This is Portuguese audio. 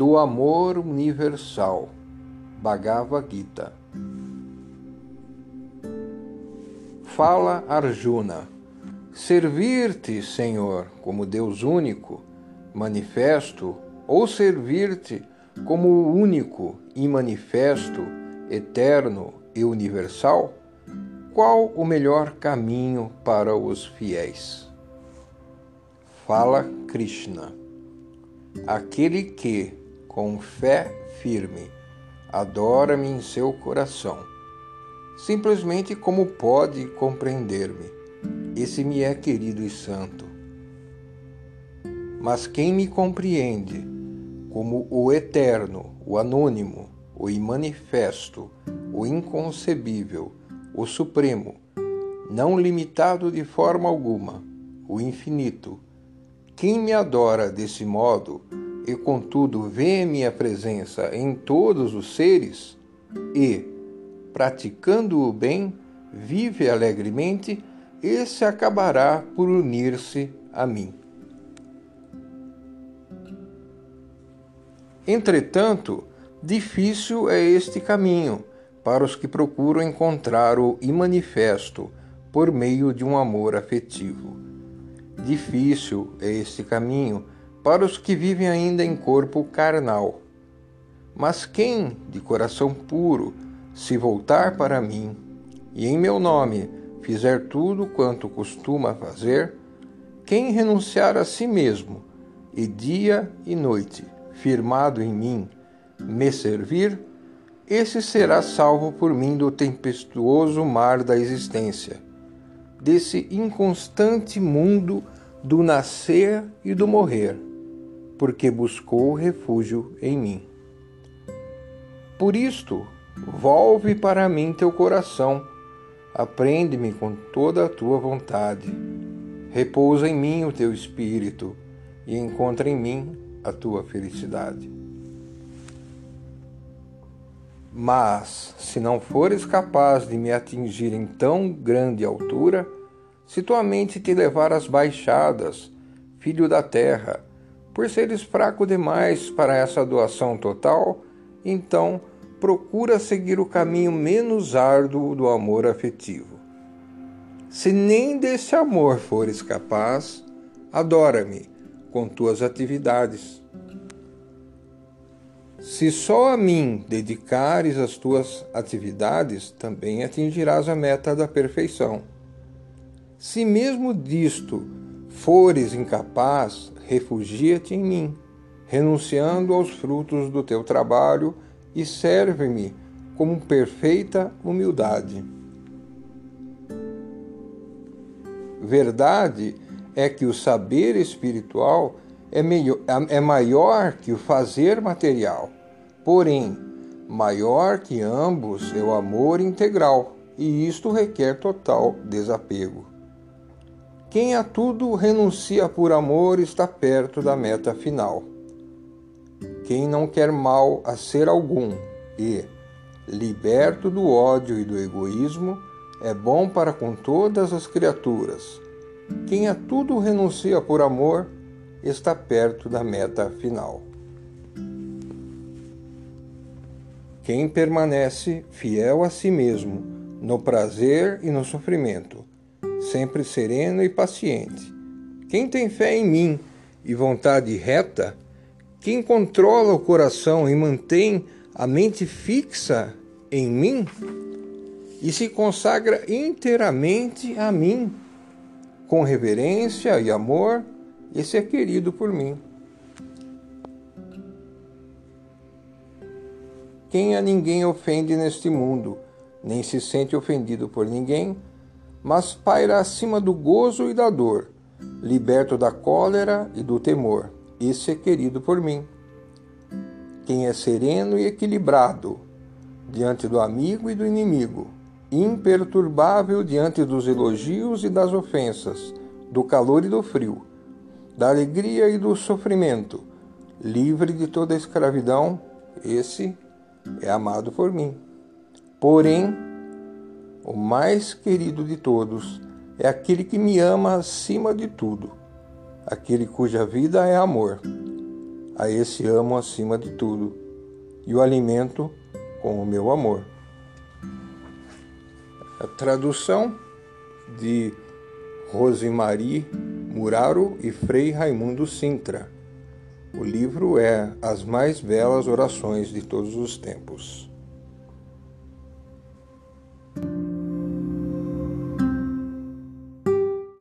do amor universal. Bhagavad Gita. Fala Arjuna: Servir-te, Senhor, como Deus único, manifesto, ou servir-te como único e manifesto, eterno e universal? Qual o melhor caminho para os fiéis? Fala Krishna. Aquele que, com fé firme, adora-me em seu coração, simplesmente como pode compreender-me, esse me é querido e santo. Mas quem me compreende como o eterno, o anônimo, o imanifesto, o inconcebível, o supremo, não limitado de forma alguma, o infinito, quem me adora desse modo e contudo vê minha presença em todos os seres e, praticando o bem, vive alegremente, esse acabará por unir-se a mim. Entretanto, difícil é este caminho para os que procuram encontrar o imanifesto por meio de um amor afetivo. Difícil é este caminho para os que vivem ainda em corpo carnal. Mas quem, de coração puro, se voltar para mim e em meu nome fizer tudo quanto costuma fazer, quem renunciar a si mesmo e dia e noite, firmado em mim, me servir, esse será salvo por mim do tempestuoso mar da existência desse inconstante mundo do nascer e do morrer, porque buscou refúgio em mim. Por isto, volve para mim teu coração, aprende-me com toda a tua vontade, repousa em mim o teu espírito e encontra em mim a tua felicidade. Mas, se não fores capaz de me atingir em tão grande altura, se tua mente te levar às baixadas, filho da terra, por seres fraco demais para essa doação total, então procura seguir o caminho menos árduo do amor afetivo. Se nem desse amor fores capaz, adora-me com tuas atividades se só a mim dedicares as tuas atividades, também atingirás a meta da perfeição. Se mesmo disto fores incapaz, refugia-te em mim, renunciando aos frutos do teu trabalho e serve-me com perfeita humildade. Verdade é que o saber espiritual é, melhor, é maior que o fazer material. Porém, maior que ambos é o amor integral, e isto requer total desapego. Quem a tudo renuncia por amor está perto da meta final. Quem não quer mal a ser algum e, liberto do ódio e do egoísmo, é bom para com todas as criaturas. Quem a tudo renuncia por amor está perto da meta final. Quem permanece fiel a si mesmo, no prazer e no sofrimento, sempre sereno e paciente. Quem tem fé em mim e vontade reta, quem controla o coração e mantém a mente fixa em mim e se consagra inteiramente a mim, com reverência e amor, esse é querido por mim. Quem a ninguém ofende neste mundo, nem se sente ofendido por ninguém, mas paira acima do gozo e da dor, liberto da cólera e do temor. Esse é querido por mim. Quem é sereno e equilibrado diante do amigo e do inimigo, imperturbável diante dos elogios e das ofensas, do calor e do frio, da alegria e do sofrimento, livre de toda escravidão, esse é amado por mim. Porém, o mais querido de todos é aquele que me ama acima de tudo, aquele cuja vida é amor, a esse amo acima de tudo e o alimento com o meu amor. A tradução de Rosemarie Muraro e Frei Raimundo Sintra. O livro é As Mais Belas Orações de Todos os Tempos.